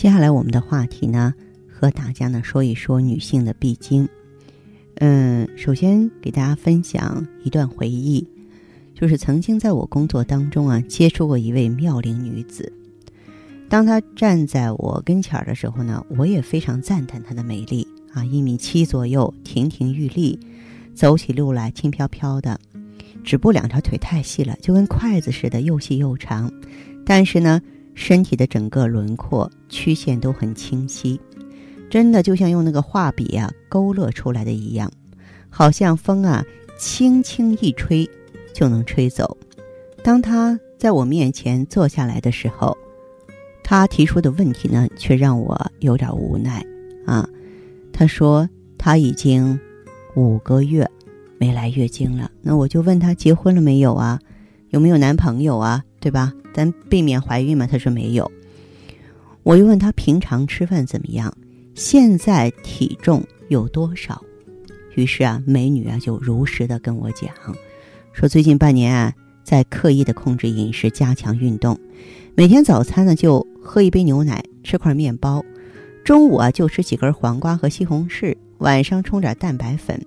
接下来我们的话题呢，和大家呢说一说女性的闭经。嗯，首先给大家分享一段回忆，就是曾经在我工作当中啊，接触过一位妙龄女子。当她站在我跟前儿的时候呢，我也非常赞叹她的美丽啊，一米七左右，亭亭玉立，走起路来轻飘飘的。只不过两条腿太细了，就跟筷子似的，又细又长。但是呢，身体的整个轮廓曲线都很清晰，真的就像用那个画笔啊勾勒出来的一样，好像风啊轻轻一吹就能吹走。当他在我面前坐下来的时候，他提出的问题呢，却让我有点无奈啊。他说他已经五个月没来月经了，那我就问他结婚了没有啊？有没有男朋友啊？对吧？咱避免怀孕嘛？他说没有。我又问他平常吃饭怎么样，现在体重有多少？于是啊，美女啊就如实的跟我讲，说最近半年啊，在刻意的控制饮食，加强运动，每天早餐呢就喝一杯牛奶，吃块面包，中午啊就吃几根黄瓜和西红柿，晚上冲点蛋白粉，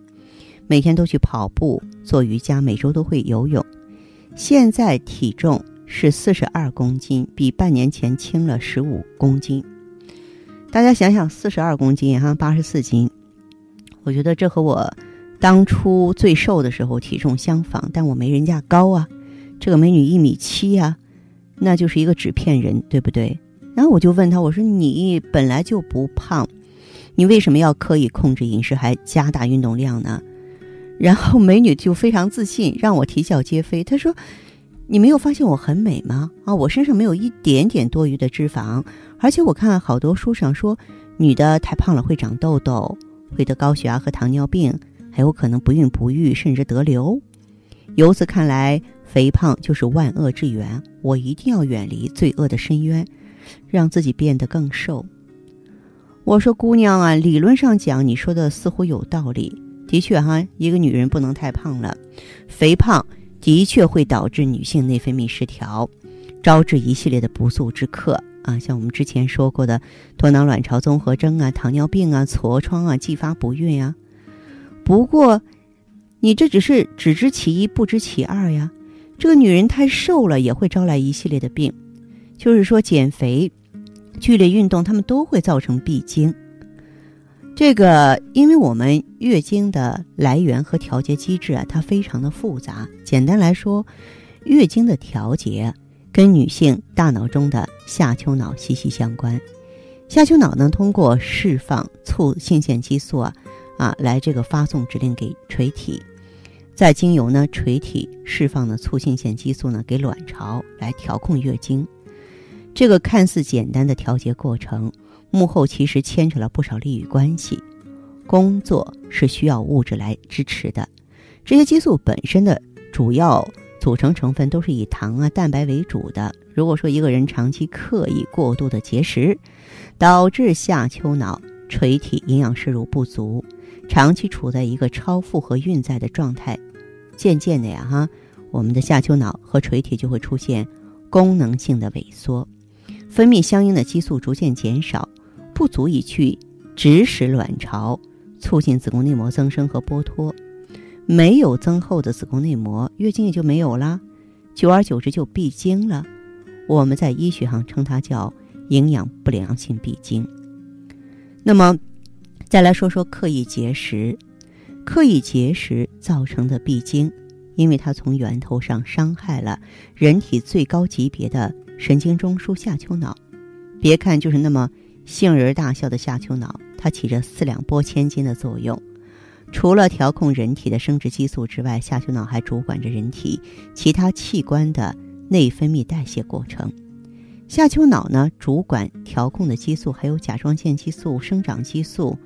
每天都去跑步、做瑜伽，每周都会游泳。现在体重。是四十二公斤，比半年前轻了十五公斤。大家想想，四十二公斤哈，八十四斤，我觉得这和我当初最瘦的时候体重相仿，但我没人家高啊。这个美女一米七呀，那就是一个纸片人，对不对？然后我就问她，我说你本来就不胖，你为什么要刻意控制饮食，还加大运动量呢？然后美女就非常自信，让我啼笑皆非。她说。你没有发现我很美吗？啊，我身上没有一点点多余的脂肪，而且我看好多书上说，女的太胖了会长痘痘，会得高血压和糖尿病，还有可能不孕不育，甚至得瘤。由此看来，肥胖就是万恶之源。我一定要远离罪恶的深渊，让自己变得更瘦。我说，姑娘啊，理论上讲，你说的似乎有道理。的确哈，一个女人不能太胖了，肥胖。的确会导致女性内分泌失调，招致一系列的不速之客啊，像我们之前说过的多囊卵巢综合征啊、糖尿病啊、痤疮啊、继发不孕啊。不过，你这只是只知其一不知其二呀。这个女人太瘦了也会招来一系列的病，就是说减肥、剧烈运动，他们都会造成闭经。这个，因为我们月经的来源和调节机制啊，它非常的复杂。简单来说，月经的调节跟女性大脑中的下丘脑息息相关。下丘脑呢，通过释放促性腺激素啊，啊，来这个发送指令给垂体，再经由呢垂体释放的促性腺激素呢给卵巢来调控月经。这个看似简单的调节过程。幕后其实牵扯了不少利益关系，工作是需要物质来支持的。这些激素本身的主要组成成分都是以糖啊、蛋白为主的。如果说一个人长期刻意过度的节食，导致下丘脑垂体营养摄入不足，长期处在一个超负荷运载的状态，渐渐的呀哈，我们的下丘脑和垂体就会出现功能性的萎缩，分泌相应的激素逐渐减少。不足以去指使卵巢，促进子宫内膜增生和剥脱。没有增厚的子宫内膜，月经也就没有了，久而久之就闭经了。我们在医学上称它叫营养不良性闭经。那么，再来说说刻意节食，刻意节食造成的闭经，因为它从源头上伤害了人体最高级别的神经中枢下丘脑。别看就是那么。杏仁大小的下丘脑，它起着四两拨千斤的作用。除了调控人体的生殖激素之外，下丘脑还主管着人体其他器官的内分泌代谢过程。下丘脑呢，主管调控的激素还有甲状腺激素、生长激素、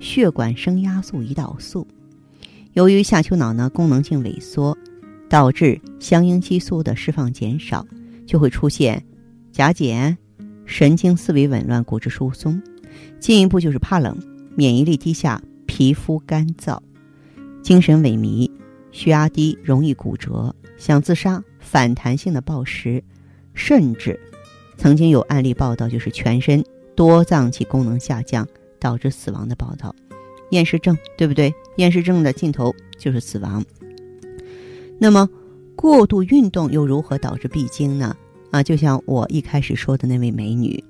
血管升压素、胰岛素。由于下丘脑呢功能性萎缩，导致相应激素的释放减少，就会出现甲减、神经思维紊乱、骨质疏松，进一步就是怕冷、免疫力低下、皮肤干燥、精神萎靡、血压低、容易骨折、想自杀、反弹性的暴食，甚至曾经有案例报道，就是全身多脏器功能下降导致死亡的报道。厌食症对不对？厌食症的尽头就是死亡。那么，过度运动又如何导致闭经呢？啊，就像我一开始说的那位美女，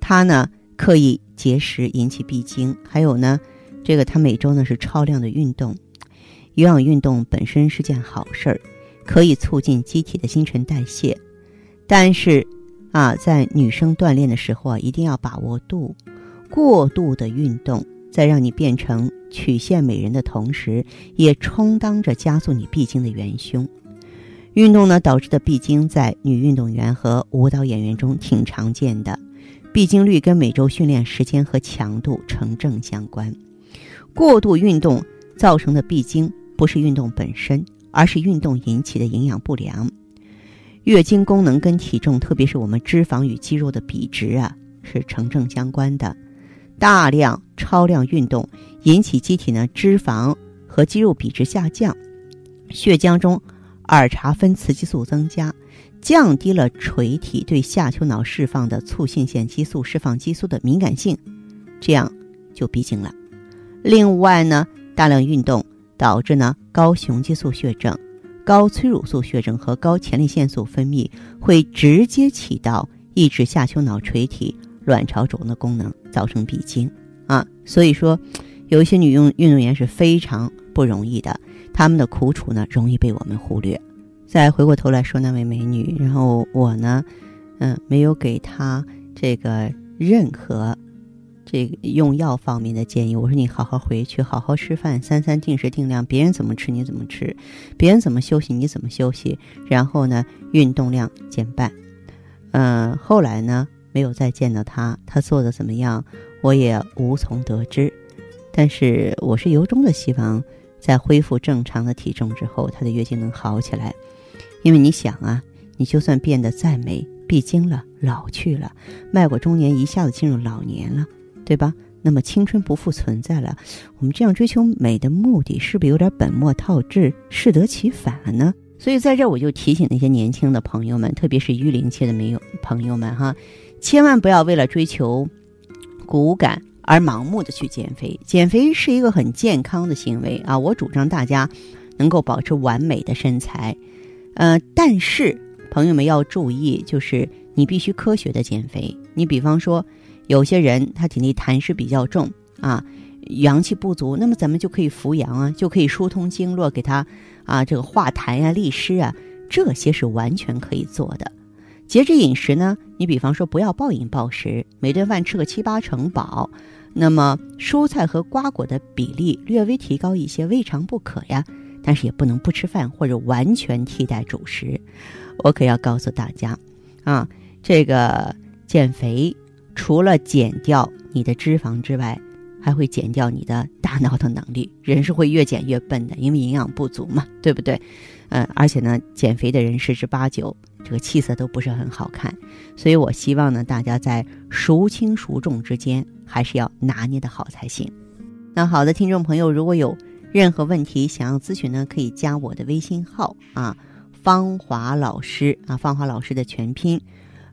她呢刻意节食引起闭经，还有呢，这个她每周呢是超量的运动。有氧运动本身是件好事儿，可以促进机体的新陈代谢，但是啊，在女生锻炼的时候啊，一定要把握度，过度的运动在让你变成。曲线美人的同时，也充当着加速你闭经的元凶。运动呢导致的闭经，在女运动员和舞蹈演员中挺常见的。闭经率跟每周训练时间和强度成正相关。过度运动造成的闭经，不是运动本身，而是运动引起的营养不良。月经功能跟体重，特别是我们脂肪与肌肉的比值啊，是成正相关的。大量超量运动引起机体呢脂肪和肌肉比值下降，血浆中儿茶酚雌激素增加，降低了垂体对下丘脑释放的促性腺激素释放激素的敏感性，这样就闭经了。另外呢，大量运动导致呢高雄激素血症、高催乳素血症和高前列腺素分泌，会直接起到抑制下丘脑垂体。卵巢轴的功能造成闭经啊，所以说，有一些女运运动员是非常不容易的，他们的苦楚呢容易被我们忽略。再回过头来说那位美女，然后我呢，嗯，没有给她这个任何这个用药方面的建议。我说你好好回去，好好吃饭，三餐定时定量，别人怎么吃你怎么吃，别人怎么休息你怎么休息，然后呢，运动量减半。嗯，后来呢？没有再见到他，他做的怎么样，我也无从得知。但是我是由衷的希望，在恢复正常的体重之后，她的月经能好起来。因为你想啊，你就算变得再美，闭经了，老去了，迈过中年，一下子进入老年了，对吧？那么青春不复存在了，我们这样追求美的目的，是不是有点本末倒置，适得其反了呢？所以在这我就提醒那些年轻的朋友们，特别是育龄期的没有朋友们哈。千万不要为了追求骨感而盲目的去减肥。减肥是一个很健康的行为啊！我主张大家能够保持完美的身材，呃，但是朋友们要注意，就是你必须科学的减肥。你比方说，有些人他体内痰湿比较重啊，阳气不足，那么咱们就可以扶阳啊，就可以疏通经络，给他啊这个化痰呀、利湿啊，这些是完全可以做的。节制饮食呢？你比方说不要暴饮暴食，每顿饭吃个七八成饱。那么蔬菜和瓜果的比例略微提高一些，未尝不可呀。但是也不能不吃饭或者完全替代主食。我可要告诉大家，啊，这个减肥除了减掉你的脂肪之外，还会减掉你的大脑的能力。人是会越减越笨的，因为营养不足嘛，对不对？嗯，而且呢，减肥的人十之八九。这个气色都不是很好看，所以我希望呢，大家在孰轻孰重之间还是要拿捏的好才行。那好的，听众朋友，如果有任何问题想要咨询呢，可以加我的微信号啊，芳华老师啊，芳华老师的全拼，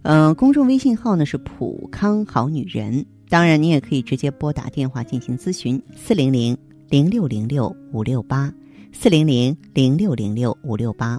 嗯，公众微信号呢是普康好女人。当然，你也可以直接拨打电话进行咨询，四零零零六零六五六八，四零零零六零六五六八。